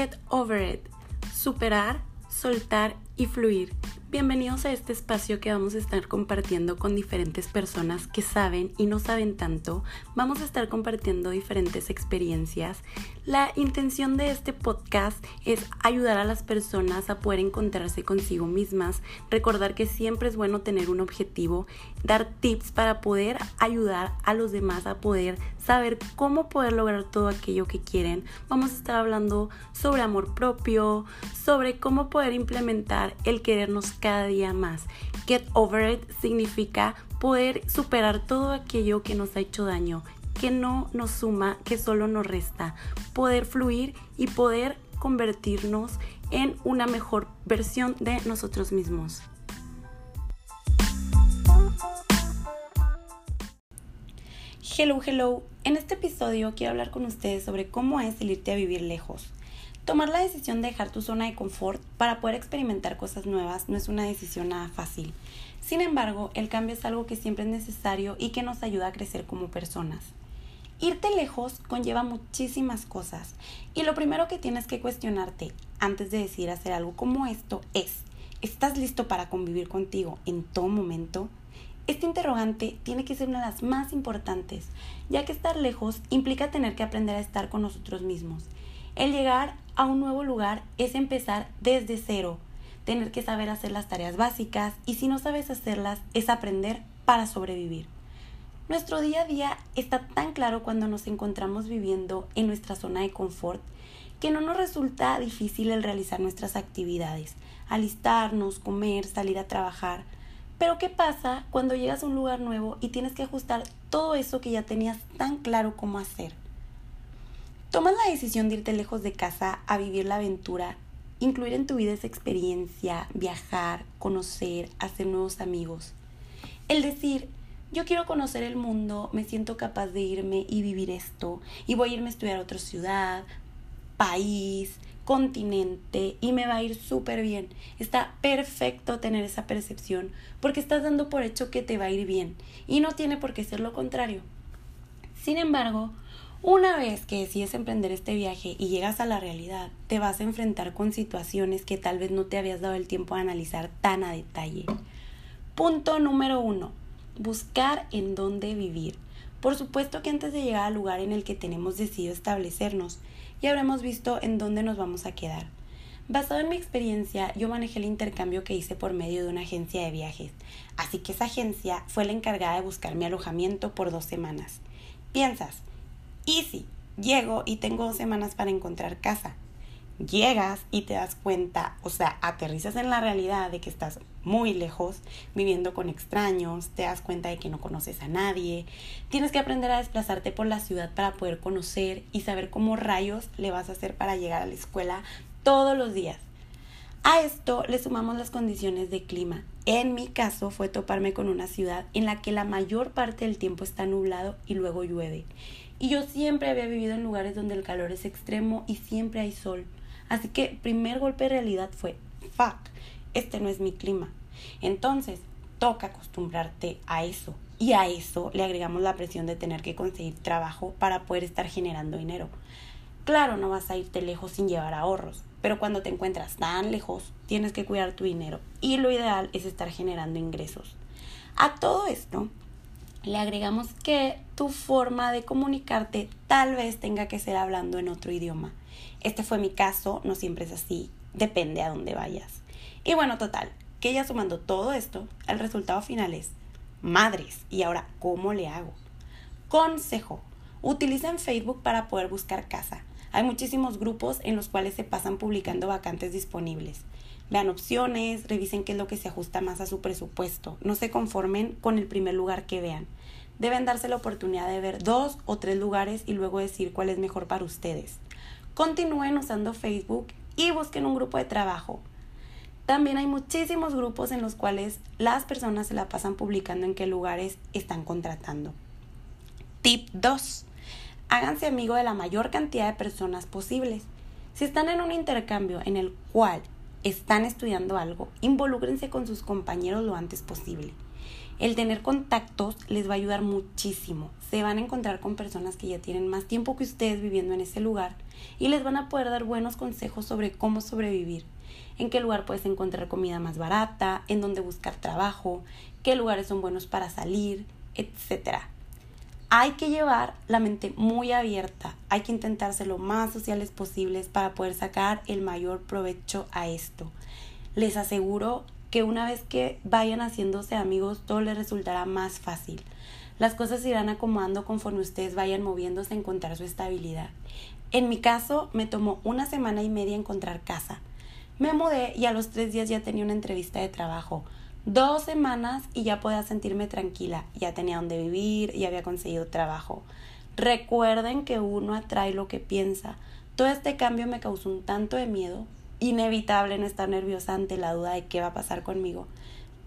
Get over it. Superar, soltar y fluir. Bienvenidos a este espacio que vamos a estar compartiendo con diferentes personas que saben y no saben tanto. Vamos a estar compartiendo diferentes experiencias. La intención de este podcast es ayudar a las personas a poder encontrarse consigo mismas, recordar que siempre es bueno tener un objetivo, dar tips para poder ayudar a los demás a poder saber cómo poder lograr todo aquello que quieren. Vamos a estar hablando sobre amor propio, sobre cómo poder implementar el querernos cada día más. Get over it significa poder superar todo aquello que nos ha hecho daño, que no nos suma, que solo nos resta. Poder fluir y poder convertirnos en una mejor versión de nosotros mismos. Hello, hello. En este episodio quiero hablar con ustedes sobre cómo es irte a vivir lejos. Tomar la decisión de dejar tu zona de confort para poder experimentar cosas nuevas no es una decisión nada fácil. Sin embargo, el cambio es algo que siempre es necesario y que nos ayuda a crecer como personas. Irte lejos conlleva muchísimas cosas y lo primero que tienes que cuestionarte antes de decidir hacer algo como esto es, ¿estás listo para convivir contigo en todo momento? Este interrogante tiene que ser una de las más importantes, ya que estar lejos implica tener que aprender a estar con nosotros mismos. El llegar a un nuevo lugar es empezar desde cero, tener que saber hacer las tareas básicas y si no sabes hacerlas es aprender para sobrevivir. Nuestro día a día está tan claro cuando nos encontramos viviendo en nuestra zona de confort que no nos resulta difícil el realizar nuestras actividades, alistarnos, comer, salir a trabajar, pero ¿qué pasa cuando llegas a un lugar nuevo y tienes que ajustar todo eso que ya tenías tan claro cómo hacer? Tomas la decisión de irte lejos de casa a vivir la aventura, incluir en tu vida esa experiencia, viajar, conocer, hacer nuevos amigos. El decir, yo quiero conocer el mundo, me siento capaz de irme y vivir esto, y voy a irme a estudiar a otra ciudad, país, continente y me va a ir súper bien. Está perfecto tener esa percepción porque estás dando por hecho que te va a ir bien y no tiene por qué ser lo contrario. Sin embargo, una vez que decides emprender este viaje y llegas a la realidad, te vas a enfrentar con situaciones que tal vez no te habías dado el tiempo de analizar tan a detalle. Punto número uno. Buscar en dónde vivir. Por supuesto que antes de llegar al lugar en el que tenemos decidido establecernos, ya habremos visto en dónde nos vamos a quedar. Basado en mi experiencia, yo manejé el intercambio que hice por medio de una agencia de viajes, así que esa agencia fue la encargada de buscar mi alojamiento por dos semanas. Piensas, easy, llego y tengo dos semanas para encontrar casa llegas y te das cuenta, o sea, aterrizas en la realidad de que estás muy lejos, viviendo con extraños, te das cuenta de que no conoces a nadie, tienes que aprender a desplazarte por la ciudad para poder conocer y saber cómo rayos le vas a hacer para llegar a la escuela todos los días. A esto le sumamos las condiciones de clima. En mi caso fue toparme con una ciudad en la que la mayor parte del tiempo está nublado y luego llueve. Y yo siempre había vivido en lugares donde el calor es extremo y siempre hay sol. Así que primer golpe de realidad fue, fuck, este no es mi clima. Entonces, toca acostumbrarte a eso. Y a eso le agregamos la presión de tener que conseguir trabajo para poder estar generando dinero. Claro, no vas a irte lejos sin llevar ahorros, pero cuando te encuentras tan lejos, tienes que cuidar tu dinero y lo ideal es estar generando ingresos. A todo esto, le agregamos que tu forma de comunicarte tal vez tenga que ser hablando en otro idioma. Este fue mi caso, no siempre es así, depende a dónde vayas. Y bueno, total, que ya sumando todo esto, el resultado final es madres. Y ahora, ¿cómo le hago? Consejo, utilicen Facebook para poder buscar casa. Hay muchísimos grupos en los cuales se pasan publicando vacantes disponibles. Vean opciones, revisen qué es lo que se ajusta más a su presupuesto. No se conformen con el primer lugar que vean. Deben darse la oportunidad de ver dos o tres lugares y luego decir cuál es mejor para ustedes continúen usando Facebook y busquen un grupo de trabajo. También hay muchísimos grupos en los cuales las personas se la pasan publicando en qué lugares están contratando. Tip 2. Háganse amigo de la mayor cantidad de personas posibles. Si están en un intercambio en el cual están estudiando algo, involúcrense con sus compañeros lo antes posible. El tener contactos les va a ayudar muchísimo. Se van a encontrar con personas que ya tienen más tiempo que ustedes viviendo en ese lugar y les van a poder dar buenos consejos sobre cómo sobrevivir, en qué lugar puedes encontrar comida más barata, en dónde buscar trabajo, qué lugares son buenos para salir, etc. Hay que llevar la mente muy abierta, hay que intentar ser lo más sociales posibles para poder sacar el mayor provecho a esto. Les aseguro que una vez que vayan haciéndose amigos, todo les resultará más fácil. Las cosas se irán acomodando conforme ustedes vayan moviéndose a encontrar su estabilidad. En mi caso, me tomó una semana y media encontrar casa. Me mudé y a los tres días ya tenía una entrevista de trabajo. Dos semanas y ya podía sentirme tranquila. Ya tenía donde vivir y había conseguido trabajo. Recuerden que uno atrae lo que piensa. Todo este cambio me causó un tanto de miedo, inevitable no estar nerviosa ante la duda de qué va a pasar conmigo.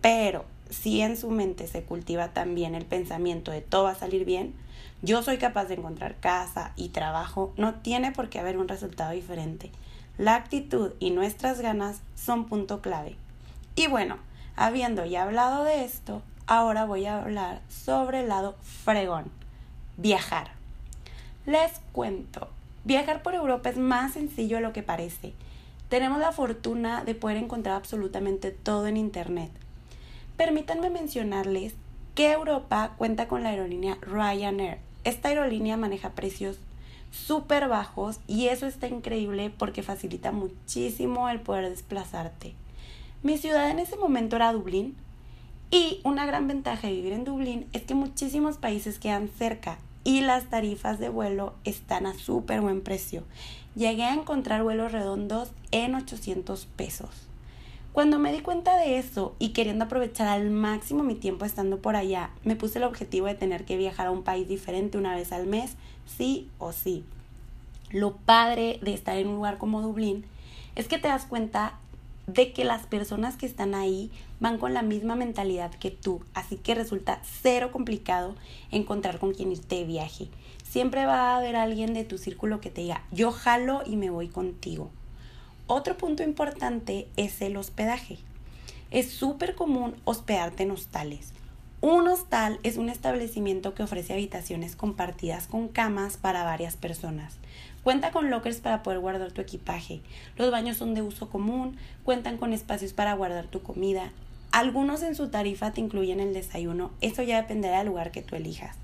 Pero si en su mente se cultiva también el pensamiento de todo va a salir bien, yo soy capaz de encontrar casa y trabajo, no tiene por qué haber un resultado diferente. La actitud y nuestras ganas son punto clave. Y bueno, habiendo ya hablado de esto, ahora voy a hablar sobre el lado fregón, viajar. Les cuento, viajar por Europa es más sencillo de lo que parece. Tenemos la fortuna de poder encontrar absolutamente todo en Internet. Permítanme mencionarles que Europa cuenta con la aerolínea Ryanair. Esta aerolínea maneja precios súper bajos y eso está increíble porque facilita muchísimo el poder desplazarte. Mi ciudad en ese momento era Dublín y una gran ventaja de vivir en Dublín es que muchísimos países quedan cerca y las tarifas de vuelo están a súper buen precio. Llegué a encontrar vuelos redondos en 800 pesos. Cuando me di cuenta de eso y queriendo aprovechar al máximo mi tiempo estando por allá, me puse el objetivo de tener que viajar a un país diferente una vez al mes, sí o sí. Lo padre de estar en un lugar como Dublín es que te das cuenta de que las personas que están ahí van con la misma mentalidad que tú, así que resulta cero complicado encontrar con quien irte viaje. Siempre va a haber alguien de tu círculo que te diga, yo jalo y me voy contigo. Otro punto importante es el hospedaje. Es súper común hospedarte en hostales. Un hostal es un establecimiento que ofrece habitaciones compartidas con camas para varias personas. Cuenta con lockers para poder guardar tu equipaje. Los baños son de uso común, cuentan con espacios para guardar tu comida. Algunos en su tarifa te incluyen el desayuno, eso ya dependerá del lugar que tú elijas.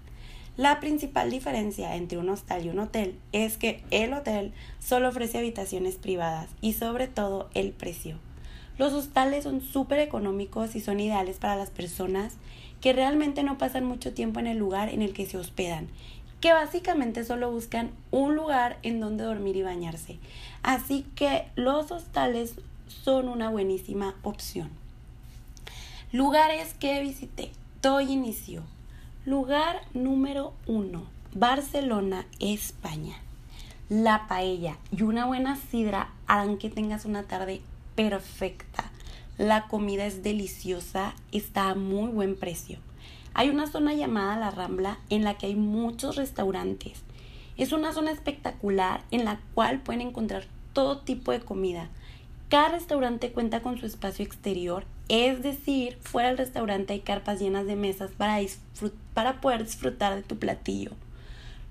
La principal diferencia entre un hostal y un hotel es que el hotel solo ofrece habitaciones privadas y sobre todo el precio. Los hostales son súper económicos y son ideales para las personas que realmente no pasan mucho tiempo en el lugar en el que se hospedan que básicamente solo buscan un lugar en donde dormir y bañarse. Así que los hostales son una buenísima opción. Lugares que visité. Todo inicio. Lugar número uno. Barcelona, España. La paella y una buena sidra harán que tengas una tarde perfecta. La comida es deliciosa, está a muy buen precio. Hay una zona llamada La Rambla en la que hay muchos restaurantes. Es una zona espectacular en la cual pueden encontrar todo tipo de comida. Cada restaurante cuenta con su espacio exterior, es decir, fuera del restaurante hay carpas llenas de mesas para, para poder disfrutar de tu platillo.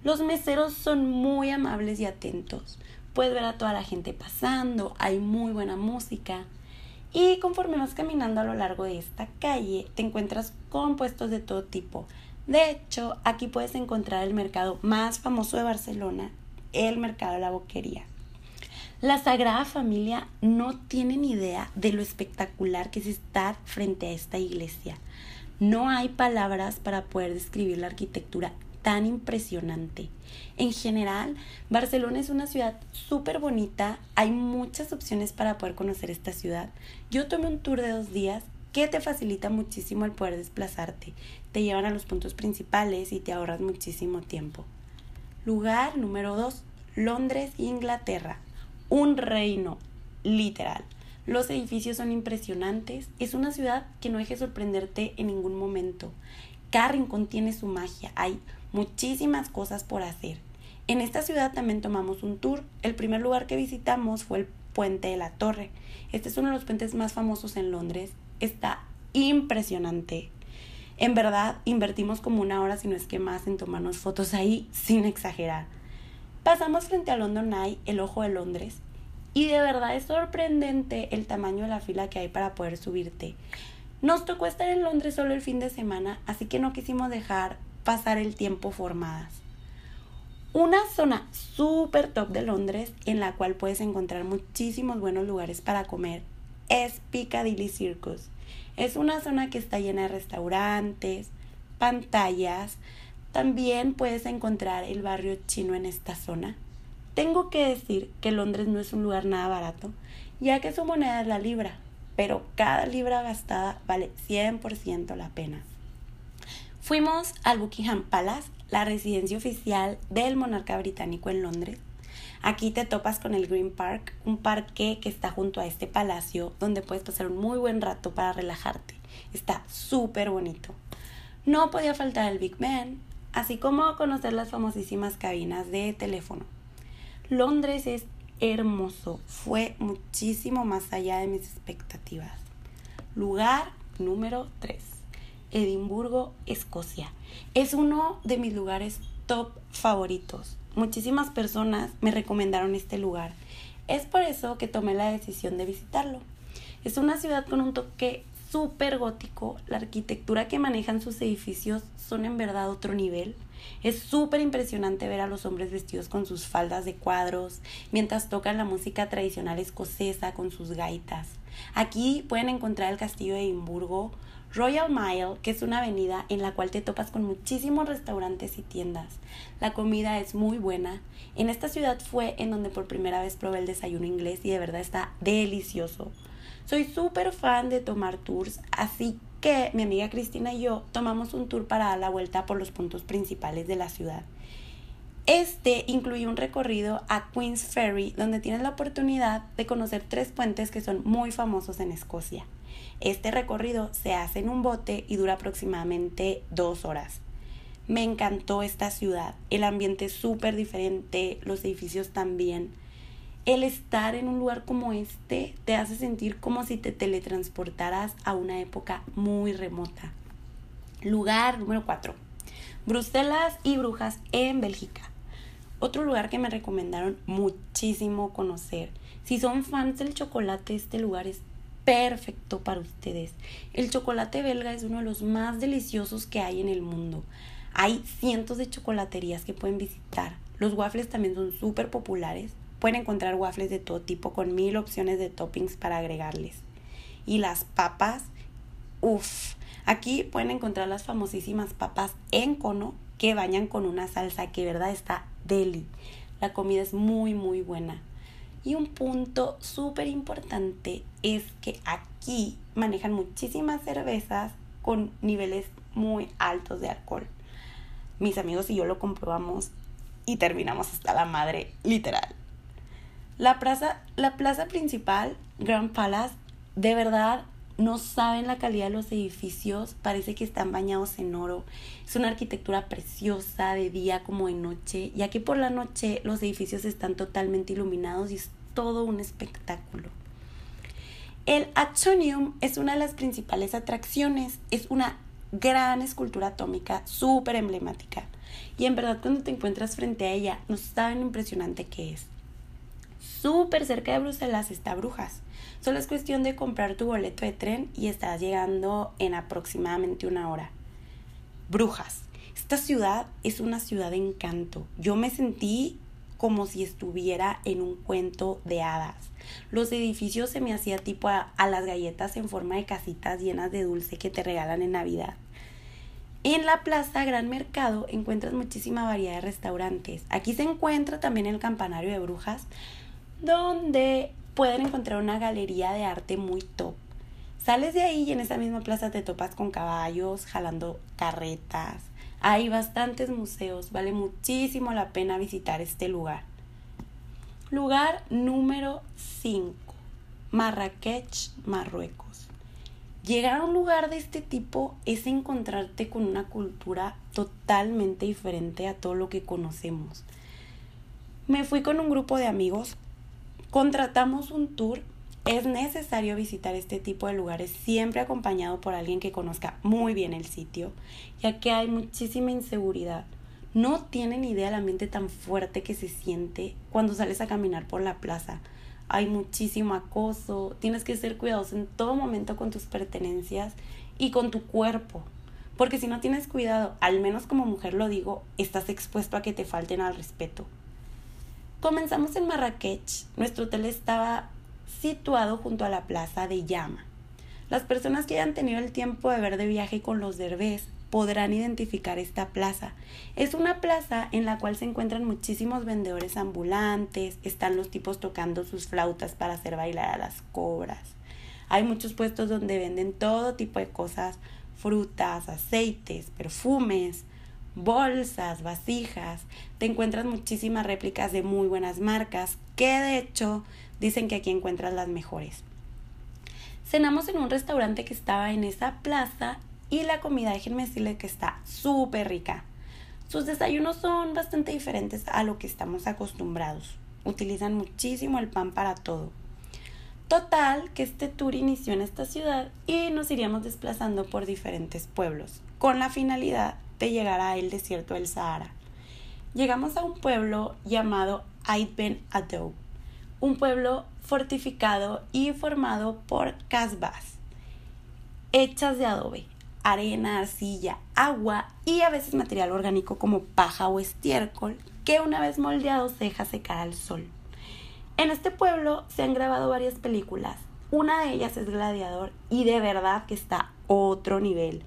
Los meseros son muy amables y atentos. Puedes ver a toda la gente pasando, hay muy buena música. Y conforme vas caminando a lo largo de esta calle, te encuentras con puestos de todo tipo. De hecho, aquí puedes encontrar el mercado más famoso de Barcelona, el mercado de la boquería. La Sagrada Familia no tiene ni idea de lo espectacular que es estar frente a esta iglesia. No hay palabras para poder describir la arquitectura tan impresionante. En general, Barcelona es una ciudad súper bonita, hay muchas opciones para poder conocer esta ciudad. Yo tomé un tour de dos días que te facilita muchísimo el poder desplazarte. Te llevan a los puntos principales y te ahorras muchísimo tiempo. Lugar número 2, Londres, Inglaterra. Un reino, literal. Los edificios son impresionantes. Es una ciudad que no deje sorprenderte en ningún momento. Cada rincón tiene su magia. Hay muchísimas cosas por hacer. En esta ciudad también tomamos un tour. El primer lugar que visitamos fue el Puente de la Torre. Este es uno de los puentes más famosos en Londres. Está impresionante. En verdad, invertimos como una hora, si no es que más, en tomarnos fotos ahí, sin exagerar. Pasamos frente a London Eye, el ojo de Londres, y de verdad es sorprendente el tamaño de la fila que hay para poder subirte. Nos tocó estar en Londres solo el fin de semana, así que no quisimos dejar pasar el tiempo formadas. Una zona súper top de Londres en la cual puedes encontrar muchísimos buenos lugares para comer es Piccadilly Circus. Es una zona que está llena de restaurantes, pantallas. También puedes encontrar el barrio chino en esta zona. Tengo que decir que Londres no es un lugar nada barato, ya que su moneda es la libra, pero cada libra gastada vale 100% la pena. Fuimos al Buckingham Palace, la residencia oficial del monarca británico en Londres. Aquí te topas con el Green Park, un parque que está junto a este palacio donde puedes pasar un muy buen rato para relajarte. Está súper bonito. No podía faltar el Big Ben, así como conocer las famosísimas cabinas de teléfono. Londres es hermoso, fue muchísimo más allá de mis expectativas. Lugar número 3, Edimburgo, Escocia. Es uno de mis lugares top favoritos. Muchísimas personas me recomendaron este lugar. Es por eso que tomé la decisión de visitarlo. Es una ciudad con un toque súper gótico. La arquitectura que manejan sus edificios son en verdad otro nivel. Es súper impresionante ver a los hombres vestidos con sus faldas de cuadros, mientras tocan la música tradicional escocesa con sus gaitas. Aquí pueden encontrar el castillo de Edimburgo, Royal Mile, que es una avenida en la cual te topas con muchísimos restaurantes y tiendas. La comida es muy buena. En esta ciudad fue en donde por primera vez probé el desayuno inglés y de verdad está delicioso. Soy súper fan de tomar tours, así que mi amiga Cristina y yo tomamos un tour para dar la vuelta por los puntos principales de la ciudad. Este incluye un recorrido a Queen's Ferry, donde tienes la oportunidad de conocer tres puentes que son muy famosos en Escocia. Este recorrido se hace en un bote y dura aproximadamente dos horas. Me encantó esta ciudad, el ambiente es súper diferente, los edificios también el estar en un lugar como este te hace sentir como si te teletransportaras a una época muy remota. Lugar número 4. Bruselas y Brujas en Bélgica. Otro lugar que me recomendaron muchísimo conocer. Si son fans del chocolate, este lugar es perfecto para ustedes. El chocolate belga es uno de los más deliciosos que hay en el mundo. Hay cientos de chocolaterías que pueden visitar. Los waffles también son súper populares. Pueden encontrar waffles de todo tipo con mil opciones de toppings para agregarles. Y las papas, uff, aquí pueden encontrar las famosísimas papas en cono que bañan con una salsa que verdad está deli. La comida es muy muy buena. Y un punto súper importante es que aquí manejan muchísimas cervezas con niveles muy altos de alcohol. Mis amigos y yo lo comprobamos y terminamos hasta la madre, literal. La plaza, la plaza principal, Grand Palace, de verdad no saben la calidad de los edificios, parece que están bañados en oro. Es una arquitectura preciosa de día como de noche, ya que por la noche los edificios están totalmente iluminados y es todo un espectáculo. El Atonium es una de las principales atracciones, es una gran escultura atómica súper emblemática. Y en verdad cuando te encuentras frente a ella no saben impresionante que es súper cerca de Bruselas está Brujas. Solo es cuestión de comprar tu boleto de tren y estás llegando en aproximadamente una hora. Brujas. Esta ciudad es una ciudad de encanto. Yo me sentí como si estuviera en un cuento de hadas. Los edificios se me hacía tipo a, a, las galletas en forma de casitas llenas de dulce que te regalan en Navidad. En la plaza Gran Mercado encuentras muchísima variedad de restaurantes. Aquí se encuentra también el campanario de brujas, donde pueden encontrar una galería de arte muy top. Sales de ahí y en esa misma plaza te topas con caballos, jalando carretas. Hay bastantes museos, vale muchísimo la pena visitar este lugar. Lugar número 5, Marrakech, Marruecos. Llegar a un lugar de este tipo es encontrarte con una cultura totalmente diferente a todo lo que conocemos. Me fui con un grupo de amigos contratamos un tour es necesario visitar este tipo de lugares siempre acompañado por alguien que conozca muy bien el sitio, ya que hay muchísima inseguridad. No tienen idea del ambiente tan fuerte que se siente cuando sales a caminar por la plaza. Hay muchísimo acoso, tienes que ser cuidadoso en todo momento con tus pertenencias y con tu cuerpo. Porque si no tienes cuidado, al menos como mujer lo digo, estás expuesto a que te falten al respeto. Comenzamos en Marrakech. Nuestro hotel estaba situado junto a la plaza de Llama. Las personas que hayan tenido el tiempo de ver de viaje con los derbés podrán identificar esta plaza. Es una plaza en la cual se encuentran muchísimos vendedores ambulantes, están los tipos tocando sus flautas para hacer bailar a las cobras. Hay muchos puestos donde venden todo tipo de cosas, frutas, aceites, perfumes, bolsas, vasijas. Te encuentras muchísimas réplicas de muy buenas marcas que de hecho dicen que aquí encuentras las mejores. Cenamos en un restaurante que estaba en esa plaza y la comida, déjenme decirle que está súper rica. Sus desayunos son bastante diferentes a lo que estamos acostumbrados. Utilizan muchísimo el pan para todo. Total, que este tour inició en esta ciudad y nos iríamos desplazando por diferentes pueblos, con la finalidad de llegar a el desierto del Sahara. Llegamos a un pueblo llamado Ait Ben Adoub, un pueblo fortificado y formado por casbas hechas de adobe, arena, arcilla, agua y a veces material orgánico como paja o estiércol que una vez moldeado se deja secar al sol. En este pueblo se han grabado varias películas. Una de ellas es Gladiador y de verdad que está otro nivel.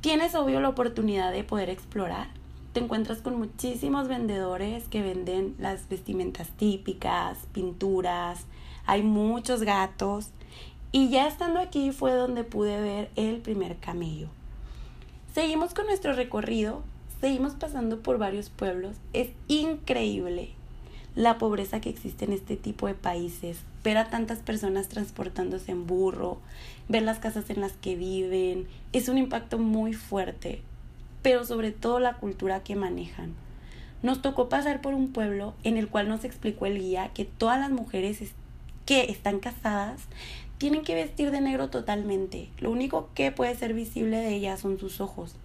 Tienes obvio la oportunidad de poder explorar. Te encuentras con muchísimos vendedores que venden las vestimentas típicas, pinturas, hay muchos gatos y ya estando aquí fue donde pude ver el primer camello. Seguimos con nuestro recorrido, seguimos pasando por varios pueblos. Es increíble la pobreza que existe en este tipo de países, ver a tantas personas transportándose en burro, ver las casas en las que viven, es un impacto muy fuerte, pero sobre todo la cultura que manejan. Nos tocó pasar por un pueblo en el cual nos explicó el guía que todas las mujeres que están casadas tienen que vestir de negro totalmente. Lo único que puede ser visible de ellas son sus ojos.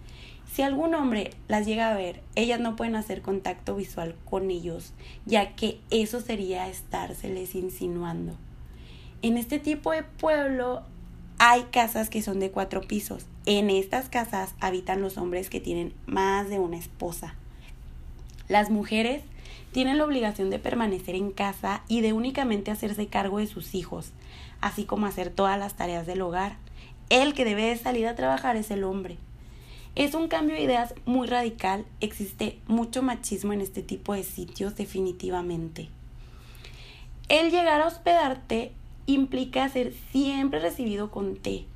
Si algún hombre las llega a ver, ellas no pueden hacer contacto visual con ellos, ya que eso sería estárseles insinuando. En este tipo de pueblo hay casas que son de cuatro pisos. En estas casas habitan los hombres que tienen más de una esposa. Las mujeres tienen la obligación de permanecer en casa y de únicamente hacerse cargo de sus hijos, así como hacer todas las tareas del hogar. El que debe de salir a trabajar es el hombre. Es un cambio de ideas muy radical, existe mucho machismo en este tipo de sitios definitivamente. El llegar a hospedarte implica ser siempre recibido con té.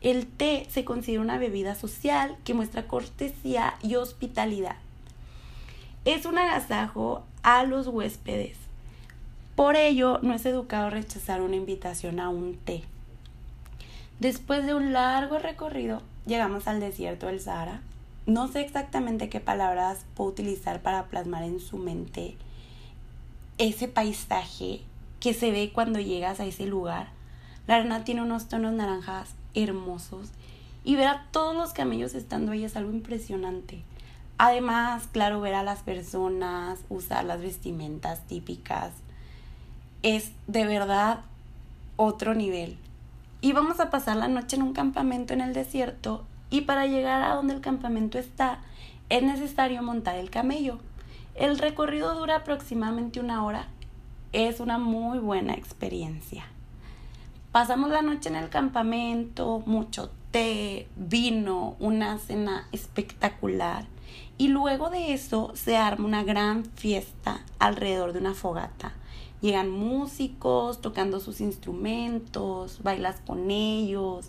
El té se considera una bebida social que muestra cortesía y hospitalidad. Es un agasajo a los huéspedes. Por ello, no es educado rechazar una invitación a un té. Después de un largo recorrido, llegamos al desierto del Sahara. No sé exactamente qué palabras puedo utilizar para plasmar en su mente ese paisaje que se ve cuando llegas a ese lugar. La arena tiene unos tonos naranjas hermosos y ver a todos los camellos estando ahí es algo impresionante. Además, claro, ver a las personas, usar las vestimentas típicas, es de verdad otro nivel. Y vamos a pasar la noche en un campamento en el desierto y para llegar a donde el campamento está es necesario montar el camello. El recorrido dura aproximadamente una hora. Es una muy buena experiencia. Pasamos la noche en el campamento, mucho té, vino, una cena espectacular. Y luego de eso se arma una gran fiesta alrededor de una fogata Llegan músicos tocando sus instrumentos, bailas con ellos,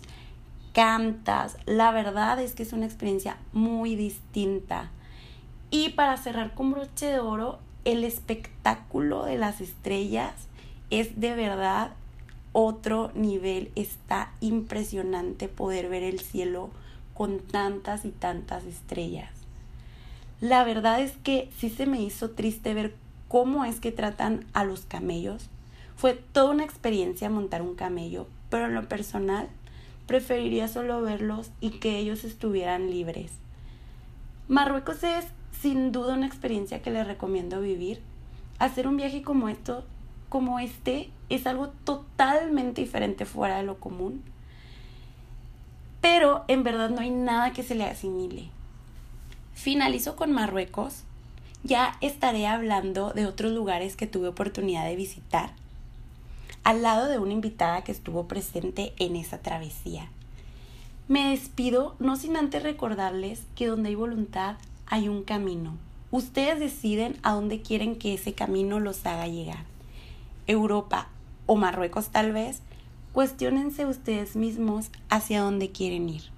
cantas. La verdad es que es una experiencia muy distinta. Y para cerrar con broche de oro, el espectáculo de las estrellas es de verdad otro nivel. Está impresionante poder ver el cielo con tantas y tantas estrellas. La verdad es que sí se me hizo triste ver cómo es que tratan a los camellos, Fue toda una experiencia montar un camello, pero en lo personal preferiría solo verlos y que ellos estuvieran libres. Marruecos es sin duda una experiencia que les recomiendo vivir. Hacer un viaje como esto, como este, es algo totalmente diferente fuera de lo común. Pero en verdad no hay nada que se le asimile. Finalizo con Marruecos. Ya estaré hablando de otros lugares que tuve oportunidad de visitar, al lado de una invitada que estuvo presente en esa travesía. Me despido no sin antes recordarles que donde hay voluntad hay un camino. Ustedes deciden a dónde quieren que ese camino los haga llegar. Europa o Marruecos tal vez, cuestionense ustedes mismos hacia dónde quieren ir.